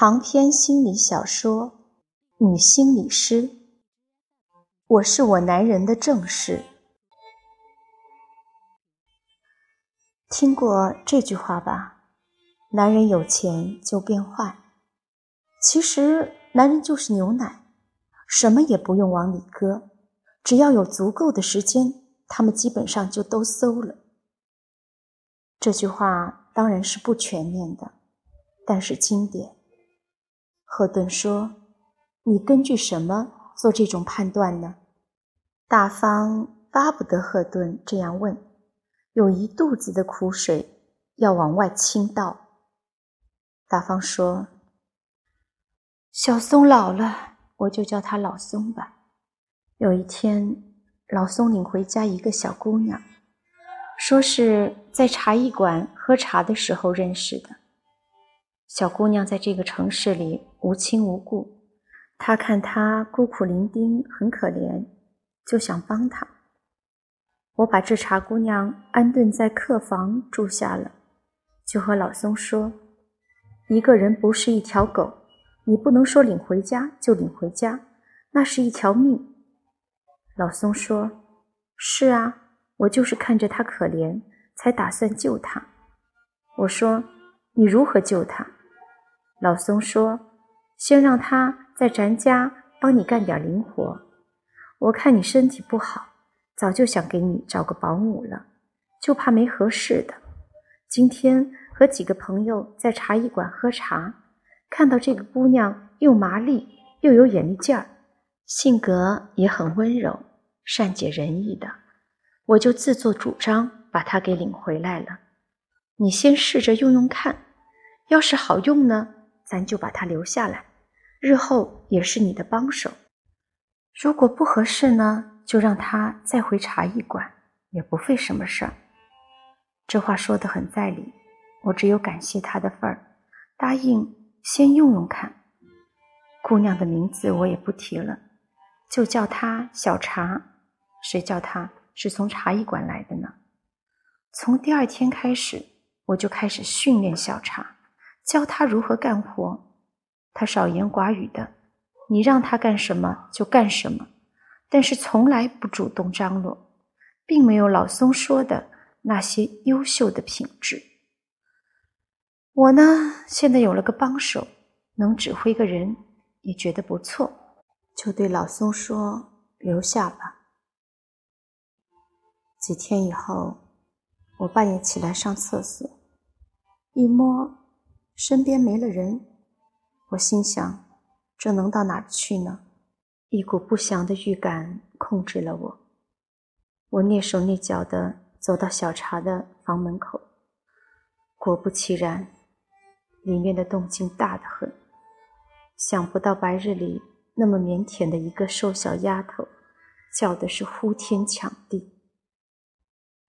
长篇心理小说《女心理师》，我是我男人的正室。听过这句话吧？男人有钱就变坏。其实，男人就是牛奶，什么也不用往里搁，只要有足够的时间，他们基本上就都馊了。这句话当然是不全面的，但是经典。赫顿说：“你根据什么做这种判断呢？”大方巴不得赫顿这样问，有一肚子的苦水要往外倾倒。大方说：“小松老了，我就叫他老松吧。有一天，老松领回家一个小姑娘，说是在茶艺馆喝茶的时候认识的。小姑娘在这个城市里。”无亲无故，他看他孤苦伶仃，很可怜，就想帮他。我把这茶姑娘安顿在客房住下了，就和老松说：“一个人不是一条狗，你不能说领回家就领回家，那是一条命。”老松说：“是啊，我就是看着他可怜，才打算救他。”我说：“你如何救他？”老松说。先让他在咱家帮你干点零活。我看你身体不好，早就想给你找个保姆了，就怕没合适的。今天和几个朋友在茶艺馆喝茶，看到这个姑娘又麻利又有眼力劲儿，性格也很温柔、善解人意的，我就自作主张把她给领回来了。你先试着用用看，要是好用呢，咱就把她留下来。日后也是你的帮手。如果不合适呢，就让他再回茶艺馆，也不费什么事儿。这话说的很在理，我只有感谢他的份儿，答应先用用看。姑娘的名字我也不提了，就叫她小茶。谁叫她是从茶艺馆来的呢？从第二天开始，我就开始训练小茶，教她如何干活。他少言寡语的，你让他干什么就干什么，但是从来不主动张罗，并没有老松说的那些优秀的品质。我呢，现在有了个帮手，能指挥个人，也觉得不错，就对老松说：“留下吧。”几天以后，我半夜起来上厕所，一摸，身边没了人。我心想，这能到哪儿去呢？一股不祥的预感控制了我。我蹑手蹑脚地走到小茶的房门口，果不其然，里面的动静大得很。想不到白日里那么腼腆的一个瘦小丫头，叫的是呼天抢地。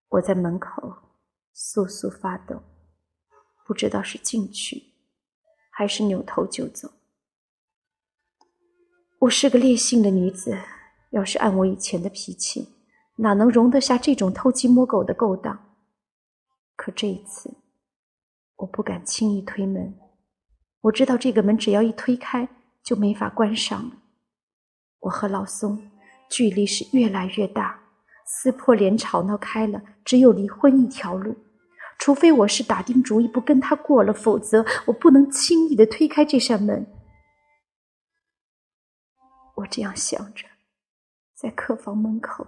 我在门口簌簌发抖，不知道是进去。还是扭头就走。我是个烈性的女子，要是按我以前的脾气，哪能容得下这种偷鸡摸狗的勾当？可这一次，我不敢轻易推门。我知道这个门只要一推开，就没法关上了。我和老松距离是越来越大，撕破脸吵闹开了，只有离婚一条路。除非我是打定主意不跟他过了，否则我不能轻易的推开这扇门。我这样想着，在客房门口，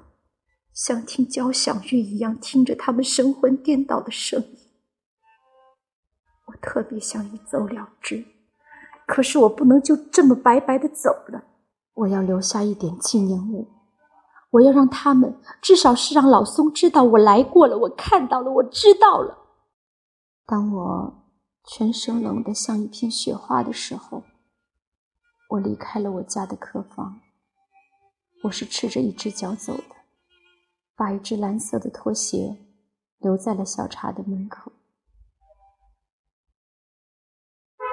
像听交响乐一样听着他们神魂颠倒的声音。我特别想一走了之，可是我不能就这么白白的走了，我要留下一点纪念物。我要让他们，至少是让老松知道我来过了，我看到了，我知道了。当我全身冷得像一片雪花的时候，我离开了我家的客房。我是赤着一只脚走的，把一只蓝色的拖鞋留在了小茶的门口。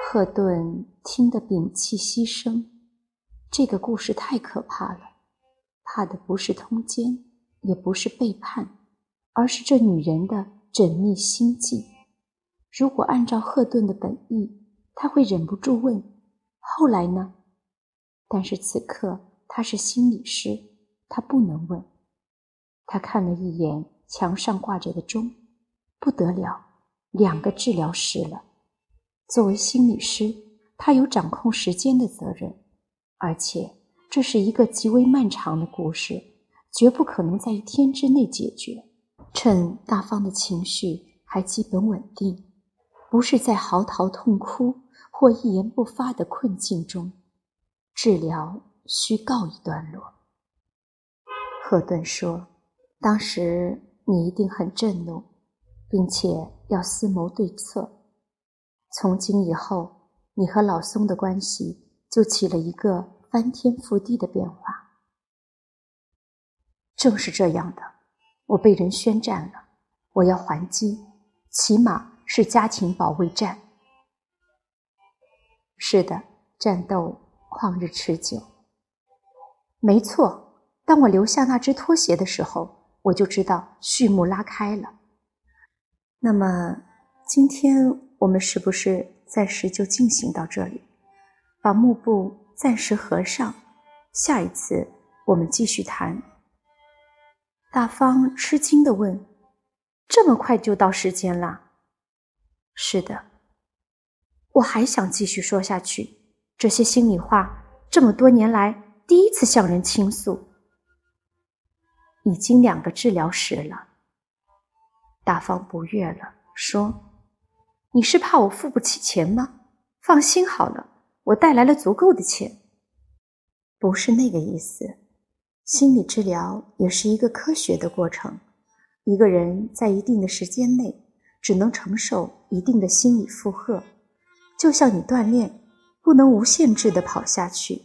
赫顿听得屏气息声，这个故事太可怕了，怕的不是通奸，也不是背叛，而是这女人的缜密心计。如果按照赫顿的本意，他会忍不住问：“后来呢？但是此刻他是心理师，他不能问。他看了一眼墙上挂着的钟，不得了，两个治疗师了。作为心理师，他有掌控时间的责任，而且这是一个极为漫长的故事，绝不可能在一天之内解决。趁大方的情绪还基本稳定，不是在嚎啕痛哭或一言不发的困境中，治疗需告一段落。赫顿说：“当时你一定很震怒，并且要思谋对策。从今以后，你和老松的关系就起了一个翻天覆地的变化。正是这样的。”我被人宣战了，我要还击，起码是家庭保卫战。是的，战斗旷日持久。没错，当我留下那只拖鞋的时候，我就知道序幕拉开了。那么，今天我们是不是暂时就进行到这里，把幕布暂时合上？下一次我们继续谈。大方吃惊地问：“这么快就到时间了？”“是的，我还想继续说下去。这些心里话，这么多年来第一次向人倾诉。已经两个治疗时了。”大方不悦了，说：“你是怕我付不起钱吗？放心好了，我带来了足够的钱。不是那个意思。”心理治疗也是一个科学的过程。一个人在一定的时间内只能承受一定的心理负荷，就像你锻炼，不能无限制的跑下去，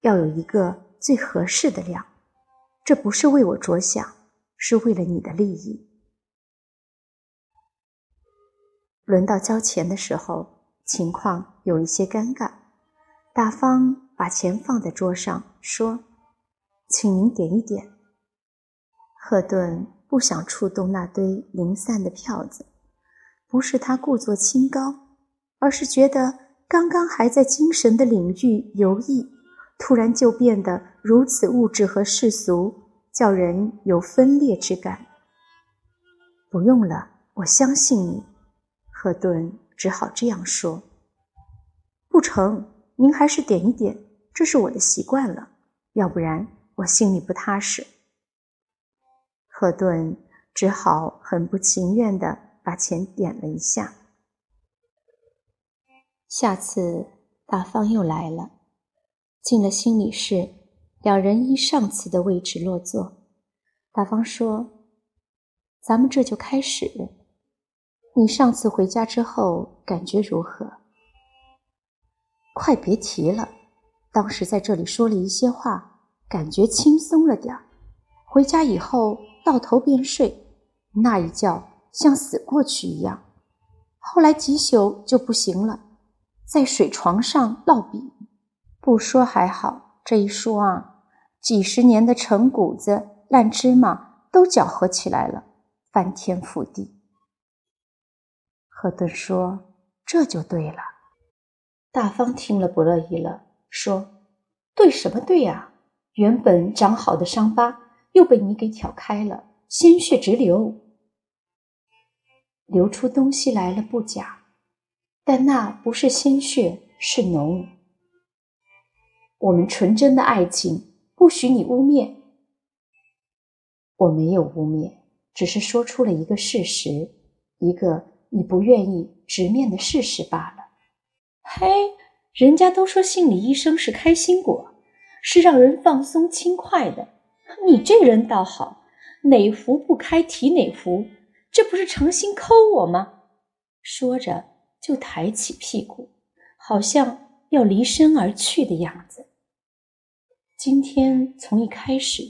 要有一个最合适的量。这不是为我着想，是为了你的利益。轮到交钱的时候，情况有一些尴尬。大方把钱放在桌上，说。请您点一点。赫顿不想触动那堆零散的票子，不是他故作清高，而是觉得刚刚还在精神的领域游弋，突然就变得如此物质和世俗，叫人有分裂之感。不用了，我相信你。赫顿只好这样说。不成，您还是点一点，这是我的习惯了，要不然。我心里不踏实，赫顿只好很不情愿地把钱点了一下。下次大方又来了，进了心理室，两人依上次的位置落座。大方说：“咱们这就开始。你上次回家之后感觉如何？”快别提了，当时在这里说了一些话。感觉轻松了点儿，回家以后到头便睡，那一觉像死过去一样。后来几宿就不行了，在水床上烙饼。不说还好，这一说啊，几十年的陈谷子、烂芝麻都搅和起来了，翻天覆地。赫顿说：“这就对了。”大方听了不乐意了，说：“对什么对呀？”原本长好的伤疤又被你给挑开了，鲜血直流，流出东西来了不假，但那不是鲜血，是脓。我们纯真的爱情，不许你污蔑。我没有污蔑，只是说出了一个事实，一个你不愿意直面的事实罢了。嘿，人家都说心理医生是开心果。是让人放松轻快的，你这人倒好，哪壶不开提哪壶，这不是诚心抠我吗？说着就抬起屁股，好像要离身而去的样子。今天从一开始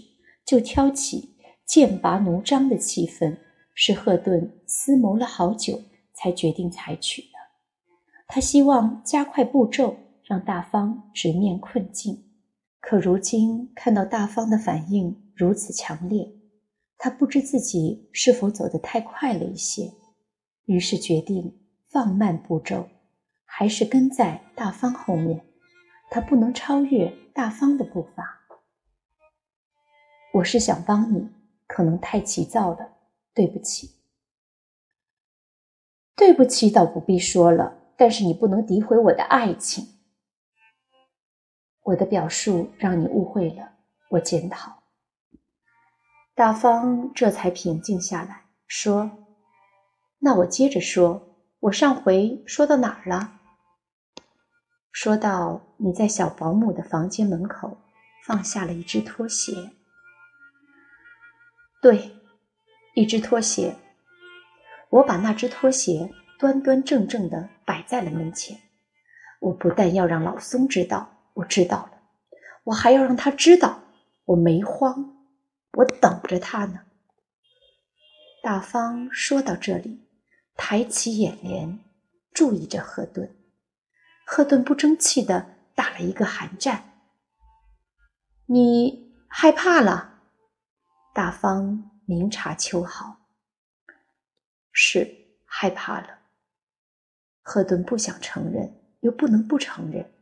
就挑起剑拔弩张的气氛，是赫顿思谋了好久才决定采取的。他希望加快步骤，让大方直面困境。可如今看到大方的反应如此强烈，他不知自己是否走得太快了一些，于是决定放慢步骤，还是跟在大方后面，他不能超越大方的步伐。我是想帮你，可能太急躁了，对不起。对不起，倒不必说了。但是你不能诋毁我的爱情。我的表述让你误会了，我检讨。大方这才平静下来，说：“那我接着说，我上回说到哪儿了？说到你在小保姆的房间门口放下了一只拖鞋。对，一只拖鞋。我把那只拖鞋。”端端正正的摆在了门前。我不但要让老松知道我知道了，我还要让他知道我没慌，我等着他呢。大方说到这里，抬起眼帘，注意着赫顿。赫顿不争气的打了一个寒战。你害怕了？大方明察秋毫，是害怕了。赫顿不想承认，又不能不承认，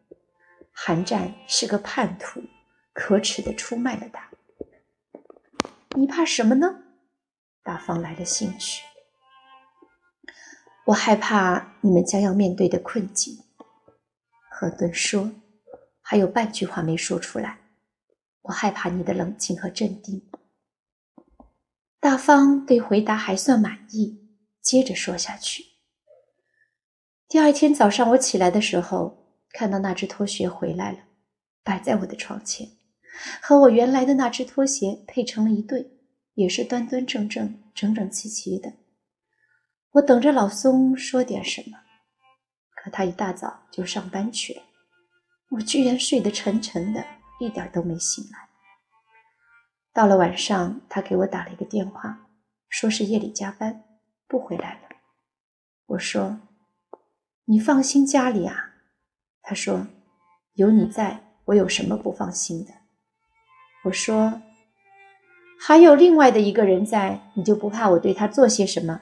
韩战是个叛徒，可耻的出卖了他。你怕什么呢？大方来了兴趣。我害怕你们将要面对的困境。赫顿说，还有半句话没说出来。我害怕你的冷静和镇定。大方对回答还算满意，接着说下去。第二天早上，我起来的时候，看到那只拖鞋回来了，摆在我的床前，和我原来的那只拖鞋配成了一对，也是端端正正、整整齐齐的。我等着老松说点什么，可他一大早就上班去了，我居然睡得沉沉的，一点都没醒来。到了晚上，他给我打了一个电话，说是夜里加班，不回来了。我说。你放心家里啊？他说：“有你在，我有什么不放心的？”我说：“还有另外的一个人在，你就不怕我对他做些什么？”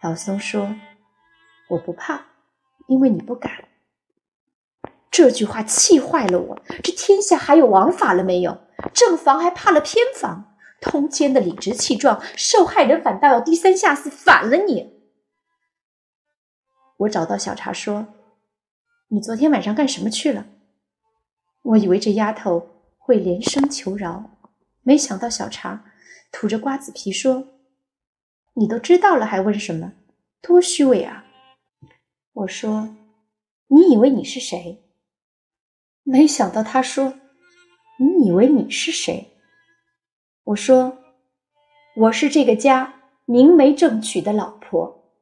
老松说：“我不怕，因为你不敢。”这句话气坏了我。这天下还有王法了没有？正房还怕了偏房？通奸的理直气壮，受害人反倒要低三下四，反了你！我找到小茶说：“你昨天晚上干什么去了？”我以为这丫头会连声求饶，没想到小茶吐着瓜子皮说：“你都知道了还问什么？多虚伪啊！”我说：“你以为你是谁？”没想到他说：“你以为你是谁？”我说：“我是这个家明媒正娶的老婆。”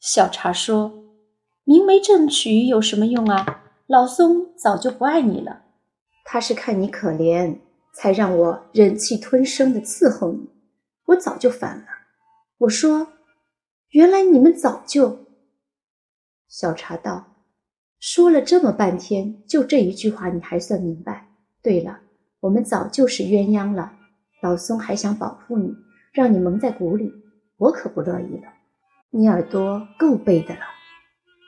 小茶说：“明媒正娶有什么用啊？老松早就不爱你了，他是看你可怜，才让我忍气吞声的伺候你。我早就烦了。”我说：“原来你们早就……”小茶道：“说了这么半天，就这一句话你还算明白？对了，我们早就是鸳鸯了。老松还想保护你，让你蒙在鼓里，我可不乐意了。”你耳朵够背的了，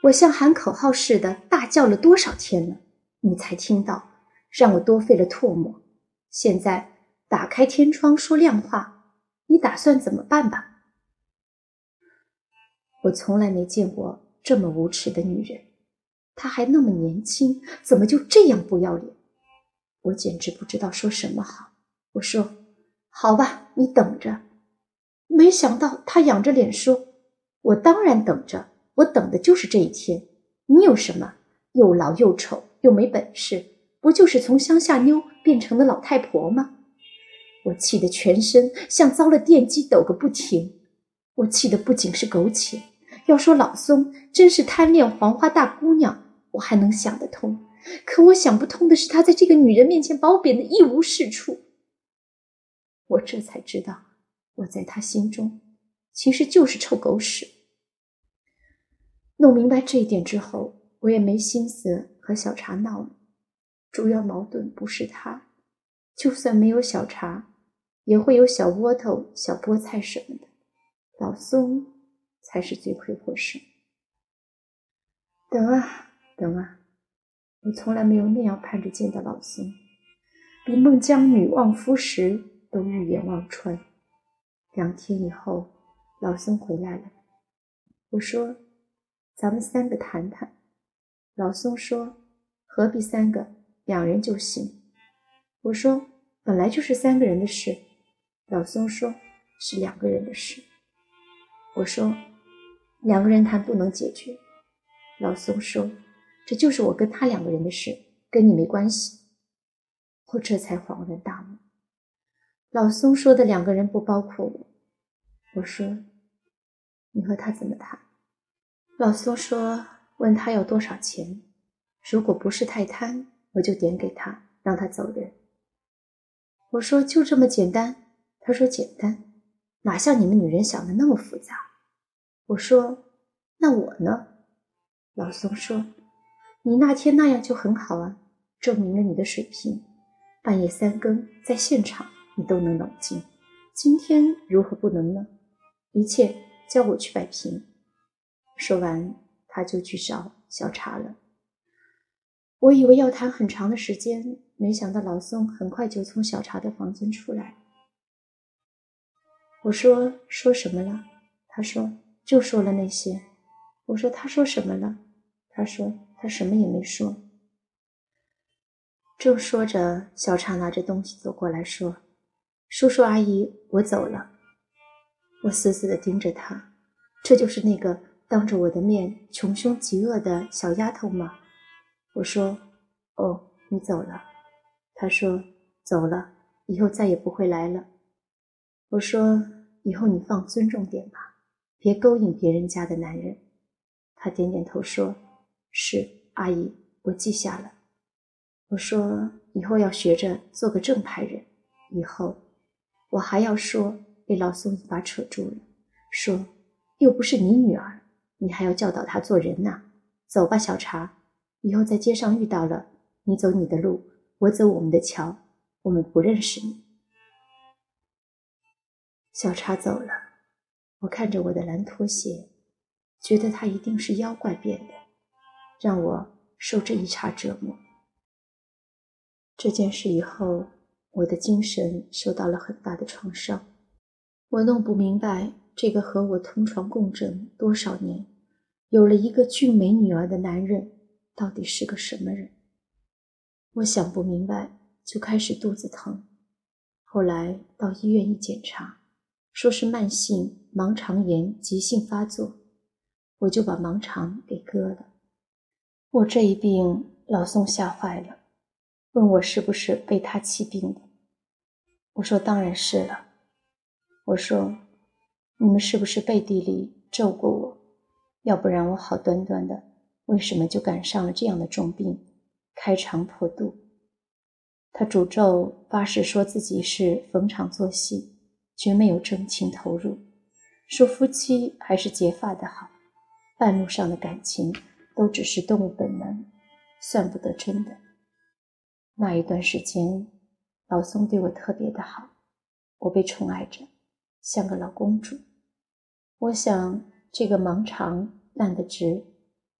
我像喊口号似的大叫了多少天了，你才听到，让我多费了唾沫。现在打开天窗说亮话，你打算怎么办吧？我从来没见过这么无耻的女人，她还那么年轻，怎么就这样不要脸？我简直不知道说什么好。我说：“好吧，你等着。”没想到她仰着脸说。我当然等着，我等的就是这一天。你有什么？又老又丑又没本事，不就是从乡下妞变成了老太婆吗？我气得全身像遭了电击，抖个不停。我气的不仅是苟且，要说老松真是贪恋黄花大姑娘，我还能想得通。可我想不通的是，他在这个女人面前把我贬得一无是处。我这才知道，我在他心中。其实就是臭狗屎。弄明白这一点之后，我也没心思和小茶闹了。主要矛盾不是他，就算没有小茶，也会有小窝头、小菠菜什么的。老松才是罪魁祸首。等啊等啊，我从来没有那样盼着见到老宋，比孟姜女望夫时都欲眼望穿。两天以后，老宋回来了。我说：“咱们三个谈谈。”老宋说：“何必三个？两人就行。”我说：“本来就是三个人的事。”老松说：“是两个人的事。”我说：“两个人谈不能解决。”老松说：“这就是我跟他两个人的事，跟你没关系。”我这才恍然大悟。老松说的两个人不包括我。我说：“你和他怎么谈？”老松说：“问他要多少钱，如果不是太贪，我就点给他，让他走人。”我说：“就这么简单？”他说：“简单。”哪像你们女人想的那么复杂？我说：“那我呢？”老宋说：“你那天那样就很好啊，证明了你的水平。半夜三更在现场，你都能冷静。今天如何不能呢？一切交我去摆平。”说完，他就去找小茶了。我以为要谈很长的时间，没想到老宋很快就从小茶的房间出来。我说说什么了？他说就说了那些。我说他说什么了？他说他什么也没说。正说着，小茶拿着东西走过来说：“叔叔阿姨，我走了。”我死死地盯着他，这就是那个当着我的面穷凶极恶的小丫头吗？我说：“哦，你走了。”他说：“走了，以后再也不会来了。”我说：“以后你放尊重点吧，别勾引别人家的男人。”他点点头说：“是，阿姨，我记下了。”我说：“以后要学着做个正派人。”以后，我还要说，被老宋一把扯住了，说：“又不是你女儿，你还要教导她做人呐。”走吧，小茶，以后在街上遇到了，你走你的路，我走我们的桥，我们不认识你。小茶走了，我看着我的蓝拖鞋，觉得他一定是妖怪变的，让我受这一茬折磨。这件事以后，我的精神受到了很大的创伤。我弄不明白，这个和我同床共枕多少年、有了一个俊美女儿的男人，到底是个什么人？我想不明白，就开始肚子疼。后来到医院一检查。说是慢性盲肠炎急性发作，我就把盲肠给割了。我这一病，老宋吓坏了，问我是不是被他气病的。我说当然是了。我说你们是不是背地里咒过我？要不然我好端端的，为什么就赶上了这样的重病，开肠破肚？他诅咒发誓说自己是逢场作戏。绝没有真情投入，说夫妻还是结发的好，半路上的感情都只是动物本能，算不得真的。那一段时间，老宋对我特别的好，我被宠爱着，像个老公主。我想这个盲肠烂得直，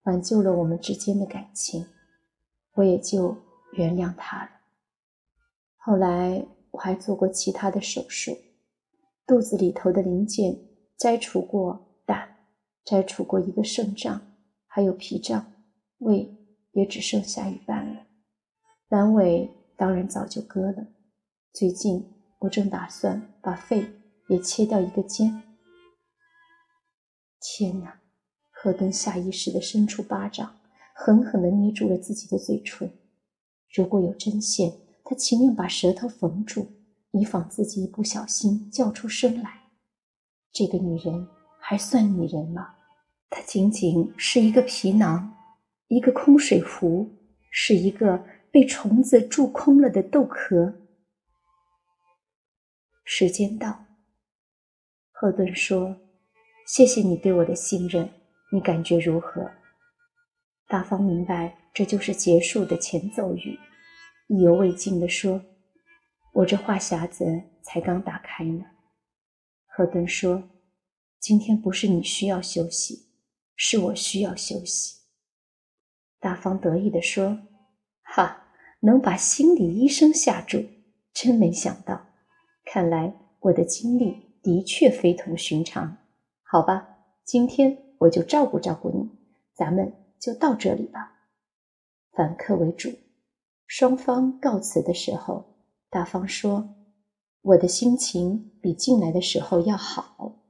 挽救了我们之间的感情，我也就原谅他了。后来我还做过其他的手术。肚子里头的零件摘除过胆，摘除过一个肾脏，还有脾脏，胃也只剩下一半了。阑尾当然早就割了。最近我正打算把肺也切掉一个尖。天哪！赫顿下意识地伸出巴掌，狠狠地捏住了自己的嘴唇。如果有针线，他情愿把舌头缝住。以防自己一不小心叫出声来。这个女人还算女人吗？她仅仅是一个皮囊，一个空水壶，是一个被虫子蛀空了的豆壳。时间到，赫顿说：“谢谢你对我的信任，你感觉如何？”大方明白这就是结束的前奏语，意犹未尽地说。我这话匣子才刚打开呢，赫顿说：“今天不是你需要休息，是我需要休息。”大方得意地说：“哈，能把心理医生吓住，真没想到。看来我的经历的确非同寻常。好吧，今天我就照顾照顾你，咱们就到这里吧。反客为主。双方告辞的时候，大方说：“我的心情比进来的时候要好。”